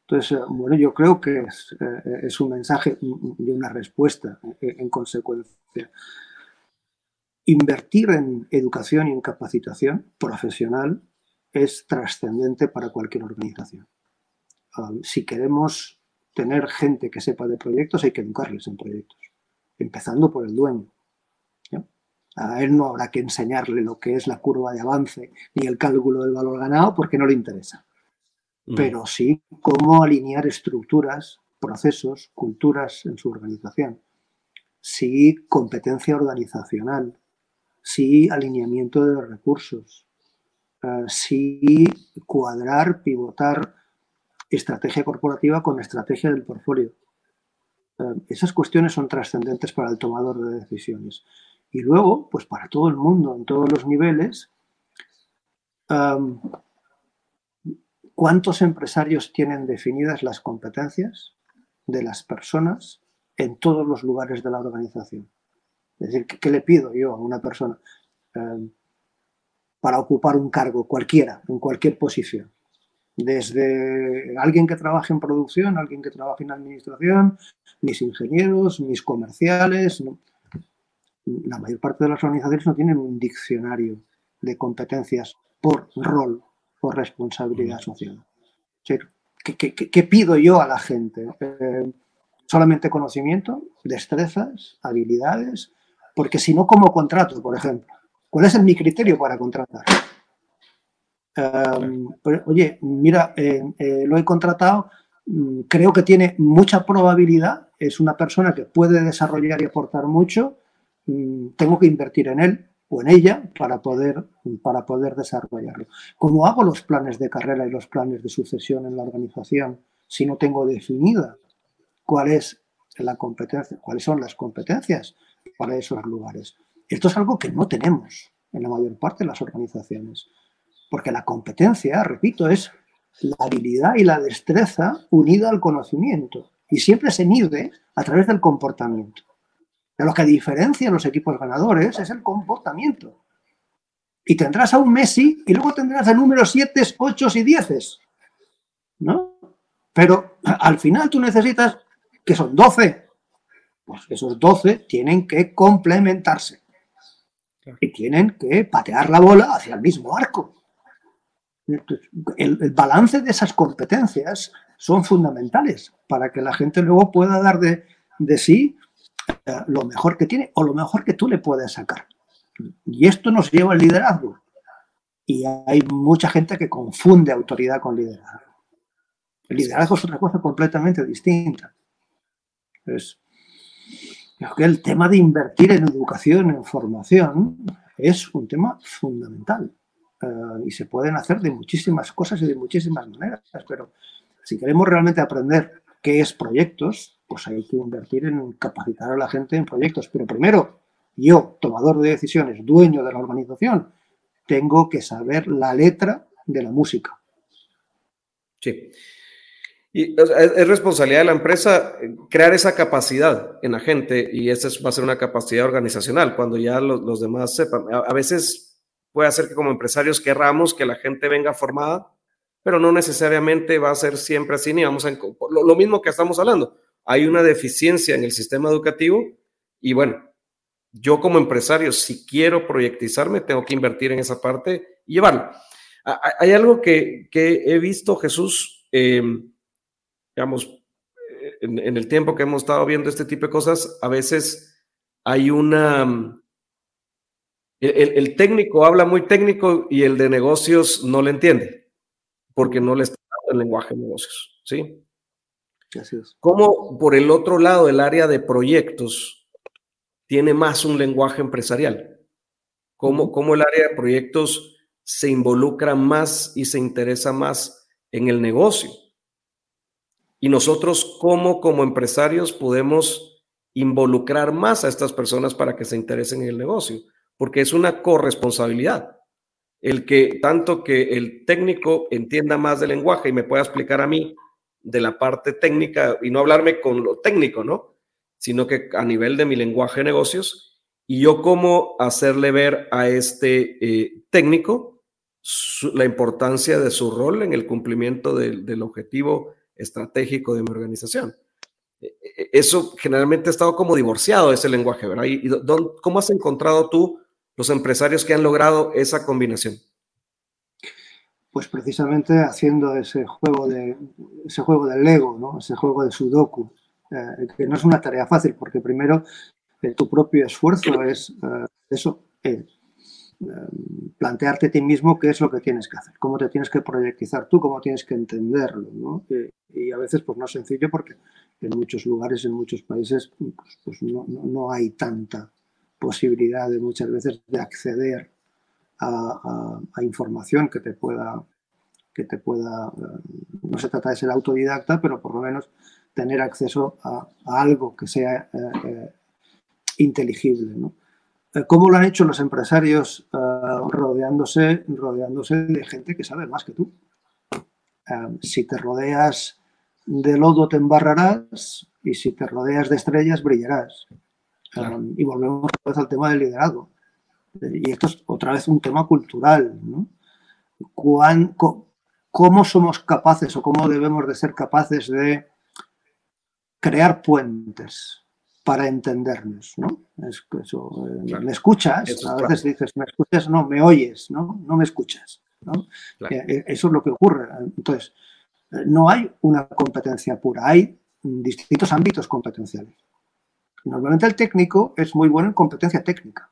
Entonces, eh, bueno, yo creo que es, eh, es un mensaje y una respuesta en consecuencia. Invertir en educación y en capacitación profesional es trascendente para cualquier organización. si queremos tener gente que sepa de proyectos, hay que educarles en proyectos, empezando por el dueño. A él no habrá que enseñarle lo que es la curva de avance ni el cálculo del valor ganado porque no le interesa. Mm. Pero sí cómo alinear estructuras, procesos, culturas en su organización. sí competencia organizacional, sí alineamiento de recursos, eh, sí cuadrar, pivotar estrategia corporativa con estrategia del portfolio. Eh, esas cuestiones son trascendentes para el tomador de decisiones. Y luego, pues para todo el mundo, en todos los niveles, em, ¿cuántos empresarios tienen definidas las competencias de las personas en todos los lugares de la organización. Es decir, ¿qué, le pido yo a una persona eh, para ocupar un cargo cualquiera, en cualquier posición? Desde alguien que trabaje en producción, alguien que trabaje en administración, mis ingenieros, mis comerciales. La mayor parte de las organizaciones no tienen un diccionario de competencias por rol, por responsabilidad social. ¿Qué, pido yo a la gente? Eh, solamente conocimiento, destrezas, habilidades, porque si no, ¿cómo contrato, por ejemplo? ¿Cuál es mi criterio para contratar? Em, oye, mira, eh, eh, lo he contratado, mm, creo que tiene mucha probabilidad, es una persona que puede desarrollar y aportar mucho, mm, tengo que invertir en él o en ella para poder, para poder desarrollarlo. ¿Cómo hago los planes de carrera y los planes de sucesión en la organización si no tengo definida cuál es la competencia, cuáles son las competencias para esos lugares. Esto es algo que no tenemos en la mayor parte de las organizaciones, porque la competencia, repito, es la habilidad y la destreza unida al conocimiento y siempre se mide a través del comportamiento. De lo que diferencia a los equipos ganadores es el comportamiento. Y tendrás a un Messi y luego tendrás a números 7, 8 y 10. ¿No? Pero al final tú necesitas que son 12. Pues esos 12 tienen que complementarse y tienen que patear la bola hacia el mismo arco. El, balance de esas competencias son fundamentales para que la gente luego pueda dar de, de sí lo mejor que tiene o lo mejor que tú le puedes sacar. Y esto nos lleva al liderazgo. Y hay mucha gente que confunde autoridad con liderazgo. El liderazgo es otra cosa completamente distinta. Pues, creo que el tema de invertir en educación, en formación, es un tema fundamental. Eh, y se pueden hacer de muchísimas cosas y de muchísimas maneras, pero si queremos realmente aprender qué es proyectos, pues hay que invertir en capacitar a la gente en proyectos. Pero primero, yo, tomador de decisiones, dueño de la organización, tengo que saber la letra de la música. Sí. Y es, responsabilidad de la empresa eh, crear esa capacidad en la gente y esa va a ser una capacidad organizacional cuando ya los, demás sepan. A, veces puede hacer que como empresarios querramos que la gente venga formada, pero no necesariamente va a ser siempre así ni vamos a... Lo, lo mismo que estamos hablando, hay una deficiencia en el sistema educativo y bueno, yo como empresario, si quiero proyectizarme, tengo que invertir en esa parte y llevarlo. Hay algo que, que he visto, Jesús, eh, digamos, eh, en, el tiempo que hemos estado viendo este tipo de cosas, a veces hay una... Mm, el, técnico habla muy técnico y el de negocios no le entiende, porque no le está dando el lenguaje de negocios, ¿sí? Así es. Como por el otro lado, el área de proyectos tiene más un lenguaje empresarial. Cómo, cómo el área de proyectos se involucra más y se interesa más en el negocio y nosotros como, como empresarios podemos involucrar más a estas personas para que se interesen en el negocio, porque es una corresponsabilidad. El que tanto que el técnico entienda más del lenguaje y me pueda explicar a mí de la parte técnica y no hablarme con lo técnico, ¿no? Sino que a nivel de mi lenguaje de negocios y yo cómo hacerle ver a este eh, técnico la importancia de su rol en el cumplimiento del, objetivo estratégico de mi organización. E, e, eso generalmente ha estado como divorciado ese lenguaje, ¿verdad? ¿Y, cómo has encontrado tú los empresarios que han logrado esa combinación? Pues precisamente haciendo ese juego de ese juego del Lego, ¿no? Ese juego de Sudoku, eh, que no es una tarea fácil porque primero eh, tu propio esfuerzo es eh, eso, plantearte a ti mismo qué es lo que tienes que hacer, cómo te tienes que proyectizar tú, cómo tienes que entenderlo. ¿no? Y, a veces pues no es sencillo porque en muchos lugares, en muchos países, pues, pues no, no, hay tanta posibilidad de muchas veces de acceder a, información que te pueda, que te pueda, eh, no se trata de ser autodidacta, pero por lo menos tener acceso a, algo que sea eh, eh, inteligible. ¿no? ¿Cómo lo han hecho los empresarios rodeándose, rodeándose de gente que sabe más que tú? si te rodeas de lodo te embarrarás y si te rodeas de estrellas brillarás. y volvemos al tema del liderazgo. Y esto es otra vez un tema cultural. ¿no? ¿Cómo somos capaces o cómo debemos de ser capaces de crear puentes para entendernos? ¿no? Es eso, eh, ¿Me escuchas? a veces dices, ¿me escuchas? No, me oyes, ¿no? No me escuchas. ¿no? Eh, eh, eso es lo que ocurre. Entonces, no hay una competencia pura, hay distintos ámbitos competenciales. Normalmente el técnico es muy bueno en competencia técnica,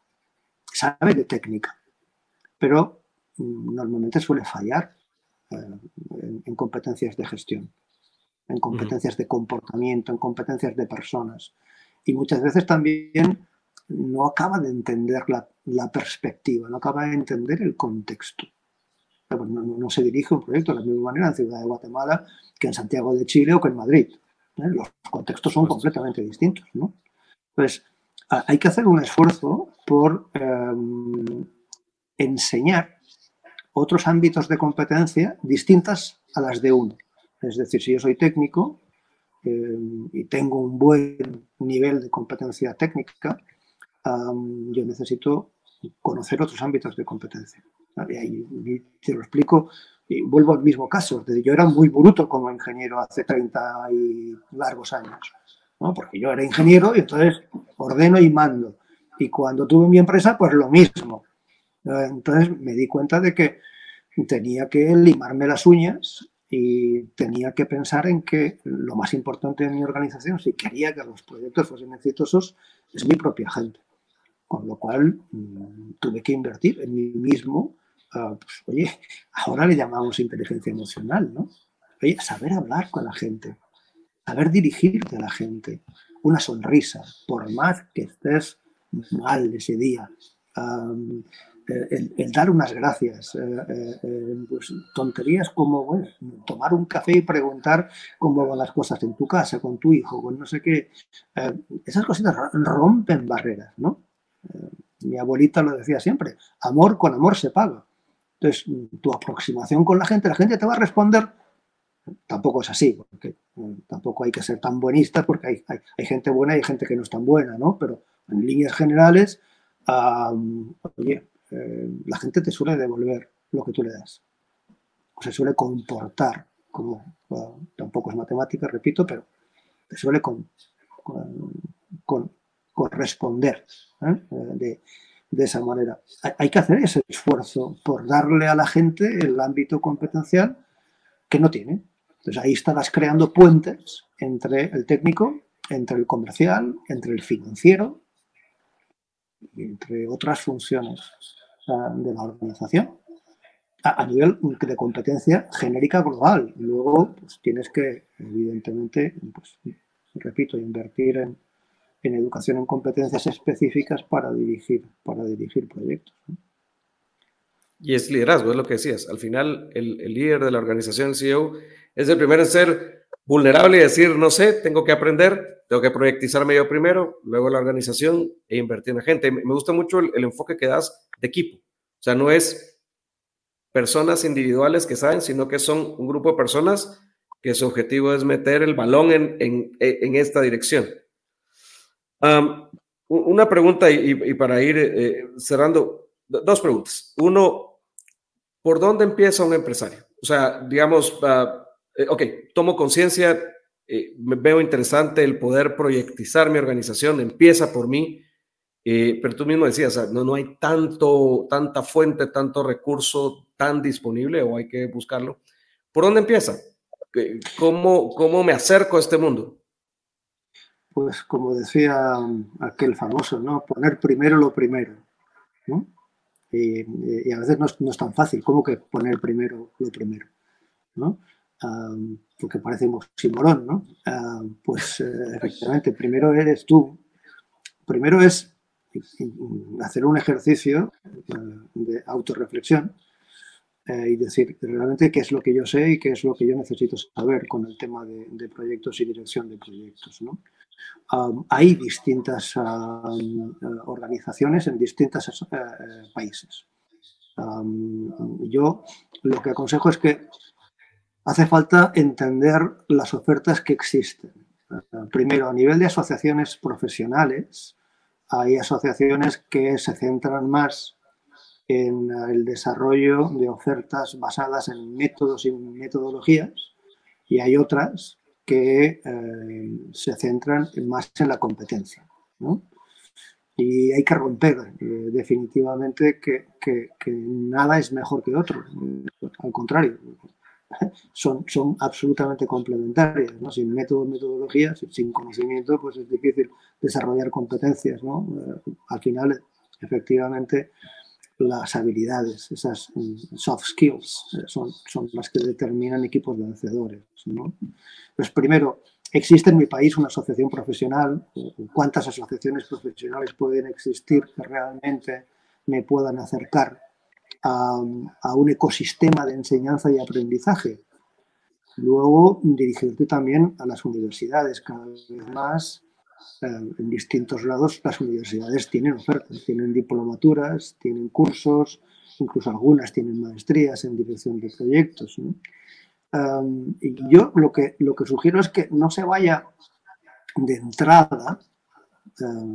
sabe de técnica, pero mm, normalmente suele fallar eh, en, competencias de gestión, en competencias de comportamiento, en competencias de personas. Y muchas veces también no acaba de entender la perspectiva, no acaba de entender el contexto no, se dirige un proyecto de la misma manera en Ciudad de Guatemala que en Santiago de Chile o que en Madrid. ¿eh? Los contextos son completamente distintos. ¿no? Pues hay que hacer un esfuerzo por em, enseñar otros ámbitos de competencia distintas a las de uno. Es decir, si yo soy técnico em, y tengo un buen nivel de competencia técnica, yo necesito conocer otros ámbitos de competencia. Y, te lo explico, y vuelvo al mismo caso. Yo era muy bruto como ingeniero hace 30 y largos años, ¿no? porque yo era ingeniero y entonces ordeno y mando. Y cuando tuve mi empresa, pues lo mismo. Entonces me di cuenta de que tenía que limarme las uñas y tenía que pensar en que lo más importante de mi organización, si quería que los proyectos fuesen exitosos, es mi propia gente. Con lo cual mm, tuve que invertir en mí mismo Ah, pues, oye, ahora le llamamos inteligencia emocional, ¿no? Oye, saber hablar con la gente, saber dirigirte a la gente, una sonrisa, por más que estés mal ese día, el, dar unas gracias, eh, eh, eh, pues, tonterías como bueno, tomar un café y preguntar cómo van las cosas en tu casa, con tu hijo, con no sé qué. esas cositas rompen barreras, ¿no? mi abuelita lo decía siempre, amor con amor se paga. Entonces, tu aproximación con la gente, la gente te va a responder, tampoco es así, porque mm, tampoco hay que ser tan buenista porque hay, hay, gente buena y hay gente que no es tan buena, ¿no? Pero en líneas generales, oye, eh, la gente te suele devolver lo que tú le das. O se suele comportar como, tampoco es matemática, repito, pero te suele corresponder ¿eh? de, de esa manera. Hay que hacer ese esfuerzo por darle a la gente el ámbito competencial que no tiene. Entonces ahí estarás creando puentes entre el técnico, entre el comercial, entre el financiero entre otras funciones de la organización a, nivel de competencia genérica global. Luego pues, tienes que, evidentemente, pues, repito, invertir en, en educación en competencias específicas para dirigir, para dirigir proyectos. Y es liderazgo, es lo que decías. Al final, el, líder de la organización, el CEO, es el primero en ser vulnerable y decir, no sé, tengo que aprender, tengo que proyectizarme yo primero, luego la organización e invertir en gente. Me gusta mucho el, enfoque que das de equipo. O sea, no es personas individuales que saben, sino que son un grupo de personas que su objetivo es meter el balón en, en, en esta dirección una pregunta y, para ir eh, cerrando, dos preguntas. Uno, ¿por dónde empieza un empresario? O sea, digamos, uh, ok, tomo conciencia, eh, veo interesante el poder proyectizar mi organización, empieza por mí, pero tú mismo decías, no, no hay tanto, tanta fuente, tanto recurso tan disponible o hay que buscarlo. ¿Por dónde empieza? ¿Cómo, cómo me acerco a este mundo? pues como decía aquel famoso, ¿no? Poner primero lo primero, ¿no? Y, a veces no es, tan fácil como que poner primero lo primero, ¿no? Porque parece un ¿no? pues eh, efectivamente, primero eres tú. Primero es hacer un ejercicio eh, de autorreflexión eh, y decir realmente qué es lo que yo sé y qué es lo que yo necesito saber con el tema de, proyectos y dirección de proyectos. ¿no? hay distintas organizaciones en distintos países. yo lo que aconsejo es que hace falta entender las ofertas que existen. Primero, a nivel de asociaciones profesionales, hay asociaciones que se centran más en el desarrollo de ofertas basadas en métodos y metodologías y hay otras que eh, se centran más en la competencia. Y hay que romper eh, definitivamente que, nada es mejor que otro. Al contrario, son, son absolutamente complementarias. ¿no? Sin métodos, metodologías, sin conocimiento, pues es difícil desarrollar competencias. ¿no? Eh, al final, efectivamente, las habilidades, esas mm, soft skills, eh, son, son las que determinan equipos vencedores. ¿no? Pues primero, ¿existe en mi país una asociación profesional? ¿Cuántas asociaciones profesionales pueden existir que realmente me puedan acercar a, un ecosistema de enseñanza y aprendizaje. Luego, dirigirte también a las universidades. Cada vez más, eh, en distintos lados, las universidades tienen ofertas, tienen diplomaturas, tienen cursos, incluso algunas tienen maestrías en dirección de proyectos. y yo lo que, lo que sugiero es que no se vaya de entrada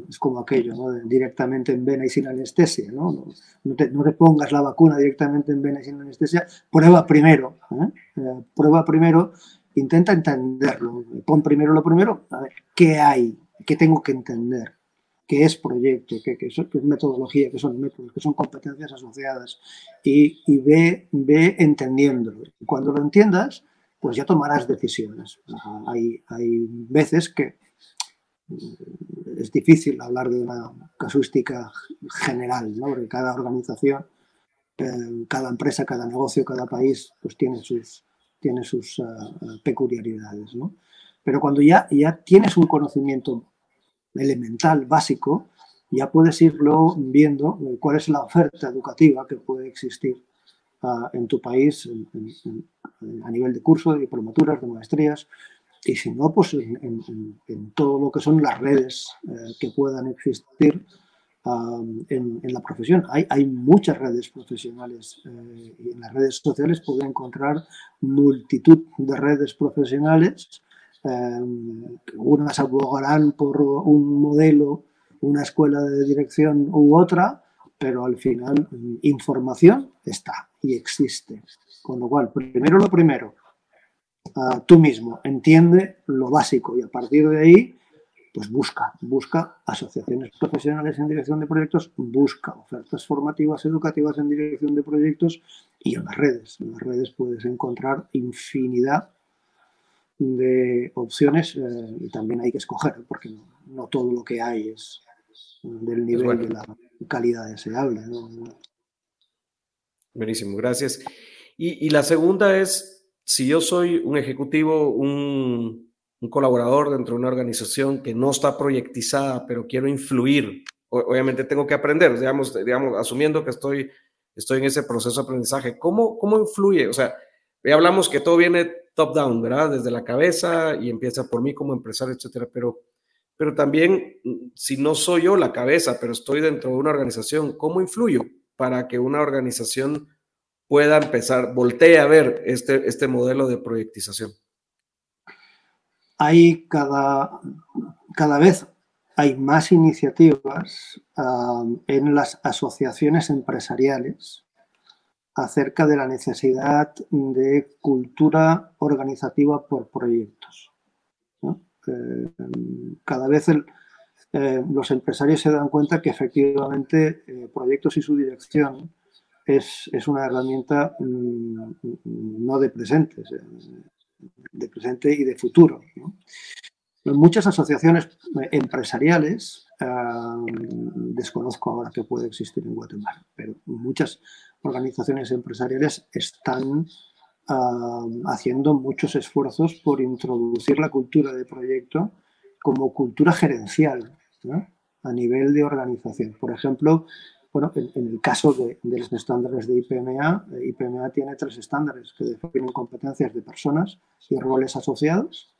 es como aquello, directamente en vena y sin anestesia. ¿no? No, te, pongas la vacuna directamente en vena y sin anestesia. Prueba primero. ¿eh? Eh, prueba primero, intenta entenderlo. Pon primero lo primero, a ver, ¿qué hay? ¿Qué tengo que entender? ¿Qué es proyecto? ¿Qué, es metodología? ¿Qué son métodos? ¿Qué son competencias asociadas? Y, ve, ve entendiéndolo. Cuando lo entiendas, pues ya tomarás decisiones. Hay, hay veces que es difícil hablar de una casuística general, ¿no? porque cada organización, eh, cada empresa, cada negocio, cada país, pues tiene sus, tiene sus uh, peculiaridades. ¿no? Pero cuando ya, ya tienes un conocimiento elemental, básico, ya puedes irlo viendo eh, cuál es la oferta educativa que puede existir uh, en tu país a nivel de curso, de diplomaturas, de maestrías, y si no, pues en, todo lo que son las redes eh, que puedan existir en, la profesión. Hay, hay muchas redes profesionales eh, y en las redes sociales pueden encontrar multitud de redes profesionales. Eh, unas abogarán por un modelo, una escuela de dirección u otra, pero al final información está y existe. Con lo cual, primero lo primero, tú mismo, entiende lo básico y a partir de ahí, pues busca, busca asociaciones profesionales en dirección de proyectos, busca ofertas formativas educativas en dirección de proyectos y en las redes. En las redes puedes encontrar infinidad de opciones eh, y también hay que escoger, porque no, todo lo que hay es del nivel de la calidad deseable. Buenísimo, gracias. y la segunda es, si yo soy un ejecutivo, un, colaborador dentro de una organización que no está proyectizada, pero quiero influir, obviamente tengo que aprender, digamos, digamos asumiendo que estoy, estoy en ese proceso de aprendizaje. ¿Cómo, ¿Cómo influye? O sea, ya hablamos que todo viene top-down, ¿verdad? Desde la cabeza y empieza por mí como empresario, etcétera, pero, pero también, si no soy yo la cabeza, pero estoy dentro de una organización, ¿cómo influyo para que una organización pueda empezar, voltee a ver este, este modelo de proyectización? Hay cada, cada vez hay más iniciativas en las asociaciones empresariales acerca de la necesidad de cultura organizativa por proyectos. Eh, cada vez eh, los empresarios se dan cuenta que efectivamente eh, proyectos y su dirección es, una herramienta mm, no de presente, de presente y de futuro. Muchas asociaciones empresariales, desconozco ahora que puede existir en Guatemala, pero muchas organizaciones empresariales están haciendo muchos esfuerzos por introducir la cultura de proyecto como cultura gerencial a nivel de organización. Por ejemplo, bueno, en, el caso de, los estándares de IPMA, IPMA tiene tres estándares que definen competencias de personas y roles asociados.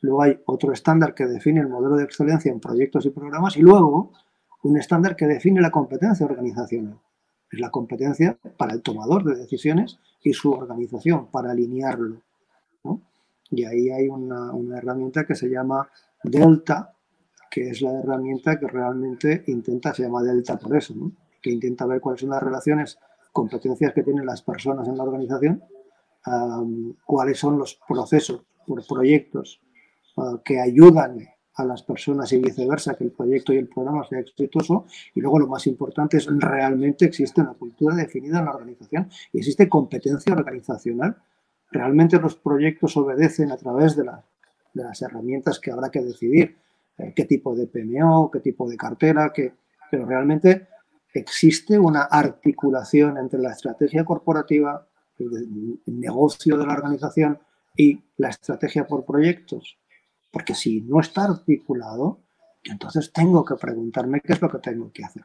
Luego hay otro estándar que define el modelo de excelencia en proyectos y programas y luego un estándar que define la competencia organizacional. Es la competencia para el tomador de decisiones y su organización, para alinearlo. Y ahí hay una, herramienta que se llama Delta, que es la herramienta que realmente intenta, se llama Delta por eso, que intenta ver cuáles son las relaciones, competencias que tienen las personas en la organización, cuáles son los procesos por proyectos ah, que ayudan a las personas y viceversa, que el proyecto y el programa sea exitoso. Y luego lo más importante es realmente existe una cultura definida en la organización y existe competencia organizacional. Realmente los proyectos obedecen a través de, de las herramientas que habrá que decidir, eh, qué tipo de PMO, qué tipo de cartera, que, pero realmente existe una articulación entre la estrategia corporativa, el negocio de la organización y la estrategia por proyectos porque si no está articulado, entonces tengo que preguntarme qué es lo que tengo que hacer.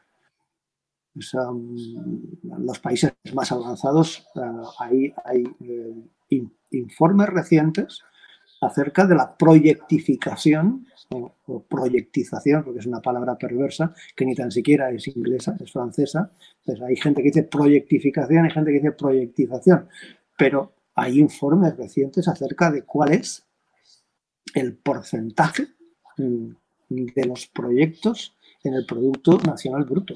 en los países más avanzados eh, hay, eh, informes recientes acerca de la proyectificación o, proyectización, porque es una palabra perversa que ni tan siquiera es inglesa, es francesa. Hay gente que dice proyectificación, hay gente que dice proyectización, pero hay informes recientes acerca de cuál es el porcentaje mm, de los proyectos en el Producto Nacional Bruto.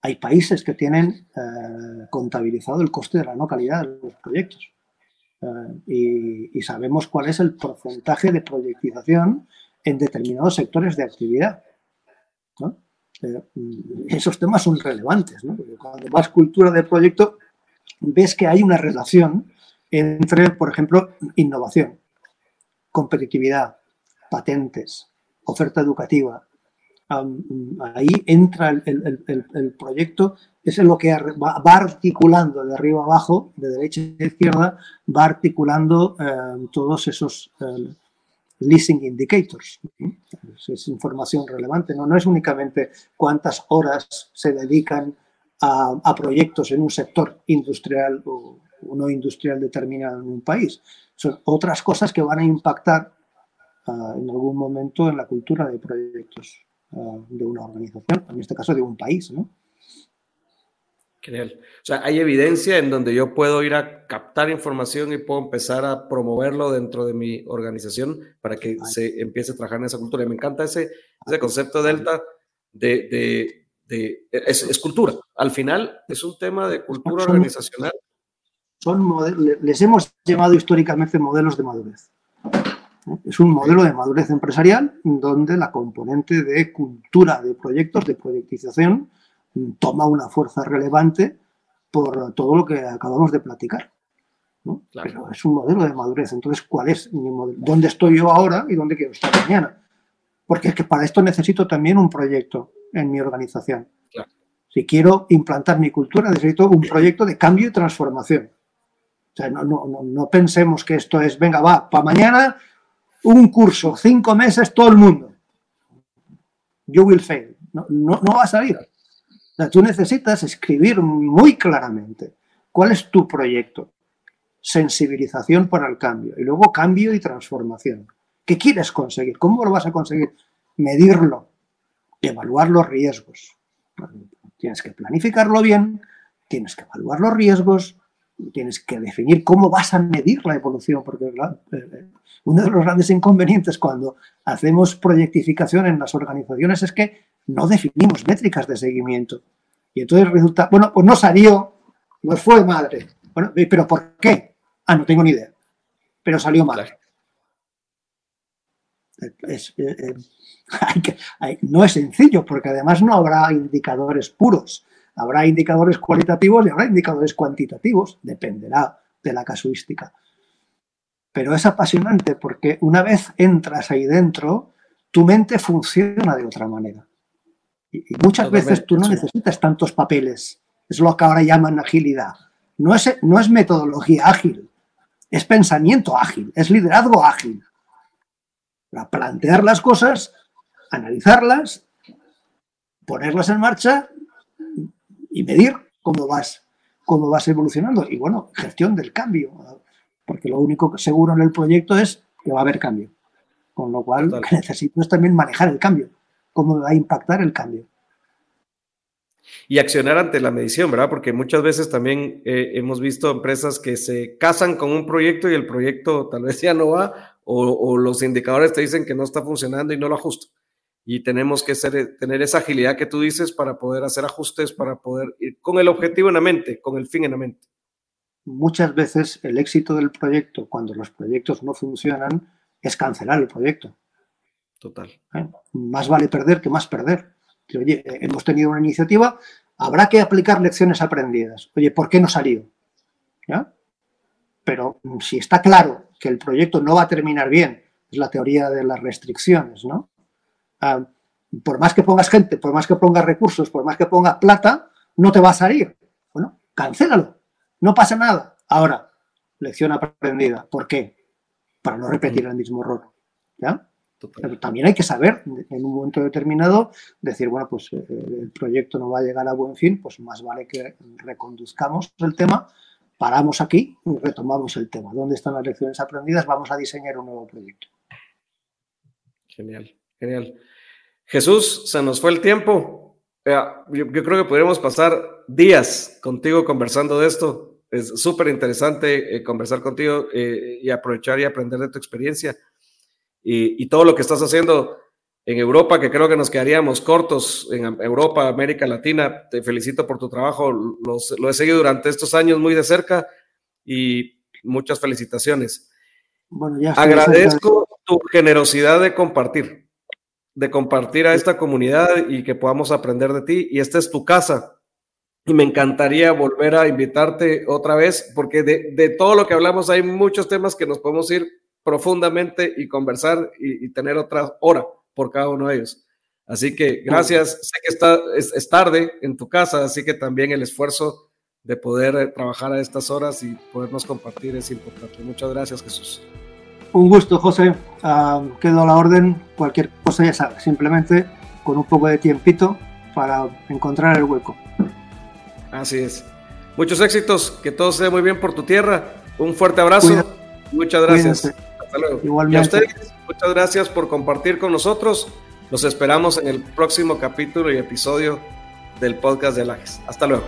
Hay países que tienen eh, contabilizado el coste de la no calidad de los proyectos y, sabemos cuál es el porcentaje de proyectización en determinados sectores de actividad. Eh, mm, esos temas son relevantes. cuando vas cultura de proyecto, ves que hay una relación entre, por ejemplo, innovación competitividad, patentes, oferta educativa. ahí entra el, proyecto, es lo que va, articulando de arriba abajo, de derecha a izquierda, va articulando em, todos esos em, leasing indicators. Es, información relevante, ¿no? no es únicamente cuántas horas se dedican a, proyectos en un sector industrial o, no industrial determinado en un país, son otras cosas que van a impactar ah, en algún momento en la cultura de proyectos de una organización, en este caso de un país, ¿no? Genial. O sea, hay evidencia en donde yo puedo ir a captar información y puedo empezar a promoverlo dentro de mi organización para que se empiece a trabajar en esa cultura. Y me encanta ese, ese concepto Delta de, de, de es, es, cultura. Al final es un tema de cultura organizacional les hemos llamado históricamente modelos de madurez. Es un modelo de madurez empresarial donde la componente de cultura de proyectos, de proyectización, toma una fuerza relevante por todo lo que acabamos de platicar. Pero es un modelo de madurez. Entonces, ¿cuál es mi modelo? ¿Dónde estoy yo ahora y dónde quiero estar mañana? Porque es que para esto necesito también un proyecto en mi organización. Si quiero implantar mi cultura, necesito un proyecto de cambio y transformación. O sea, no, pensemos que esto es, venga, va, para mañana un curso, cinco meses, todo el mundo. You will fail. No, no, va a salir. Tú necesitas escribir muy claramente cuál es tu proyecto. Sensibilización para el cambio. Y luego cambio y transformación. ¿Qué quieres conseguir? ¿Cómo lo vas a conseguir? Medirlo. Evaluar los riesgos. Tienes que planificarlo bien, tienes que evaluar los riesgos, tienes que definir cómo vas a medir la evolución, porque eh, eh, uno de los grandes inconvenientes cuando hacemos proyectificación en las organizaciones es que no definimos métricas de seguimiento. Y entonces resulta, bueno, pues no salió, no fue madre. Bueno, pero ¿por qué? Ah, no tengo ni idea. Pero salió mal. Eh, no es sencillo, porque además no habrá indicadores puros. Habrá indicadores cualitativos y habrá indicadores cuantitativos, dependerá de la casuística. pero es apasionante porque una vez entras ahí dentro, tu mente funciona de otra manera. Y, muchas veces tú no necesitas tantos papeles. Es lo que ahora llaman agilidad. No es, no es metodología ágil, es pensamiento ágil, es liderazgo ágil. Para plantear las cosas, analizarlas, ponerlas en marcha y medir cómo vas, cómo vas evolucionando. Y bueno, gestión del cambio porque lo único seguro en el proyecto es que va a haber cambio. Con lo cual, lo que necesito es también manejar el cambio, cómo va a impactar el cambio. Y accionar ante la medición, ¿verdad? Porque muchas veces también eh, hemos visto empresas que se casan con un proyecto y el proyecto tal vez ya no va, o, los indicadores te dicen que no está funcionando y no lo ajusto. Y tenemos que ser, tener esa agilidad que tú dices para poder hacer ajustes, para poder ir con el objetivo en la mente, con el fin en la mente muchas veces el éxito del proyecto, cuando los proyectos no funcionan, es cancelar el proyecto. Total. ¿Eh? Más vale perder que más perder. oye, hemos tenido una iniciativa, habrá que aplicar lecciones aprendidas. Oye, ¿por qué no salió? ¿Ya? Pero si está claro que el proyecto no va a terminar bien, es la teoría de las restricciones, ¿no? Ah, por más que pongas gente, por más que pongas recursos, por más que pongas plata, no te va a salir. Bueno, cancélalo no pasa nada. Ahora, lección aprendida. ¿Por qué? Para no repetir el mismo error. ¿Ya? Pero también hay que saber, en un momento determinado, decir, bueno, pues eh, el proyecto no va a llegar a buen fin, pues más vale que reconduzcamos el tema, paramos aquí y retomamos el tema. ¿Dónde están las lecciones aprendidas? Vamos a diseñar un nuevo proyecto. Genial, genial. Jesús, se nos fue el tiempo. Yo, yo creo que podríamos pasar días contigo conversando de esto es súper interesante eh, conversar contigo eh, y aprovechar y aprender de tu experiencia y, todo lo que estás haciendo en Europa, que creo que nos quedaríamos cortos en Europa, América Latina. Te felicito por tu trabajo, lo he seguido durante estos años muy de cerca y muchas felicitaciones. Bueno, ya Agradezco tu generosidad de compartir, de compartir a esta comunidad y que podamos aprender de ti. Y esta es tu casa y me encantaría volver a invitarte otra vez, porque de, todo lo que hablamos hay muchos temas que nos podemos ir profundamente y conversar y, tener otra hora por cada uno de ellos. Así que gracias. Sé que está, es, tarde en tu casa, así que también el esfuerzo de poder eh, trabajar a estas horas y podernos compartir es importante. Muchas gracias, Jesús. Un gusto, José. Ah, quedo a la orden. Cualquier cosa ya sabes, simplemente con un poco de tiempito para encontrar el hueco. Así es. Muchos éxitos, que todo sea muy bien por tu tierra. Un fuerte abrazo. Muchas gracias. Hasta luego. Igualmente. Y a ustedes, muchas gracias por compartir con nosotros. Los esperamos en el próximo capítulo y episodio del podcast de Alajes. Hasta luego.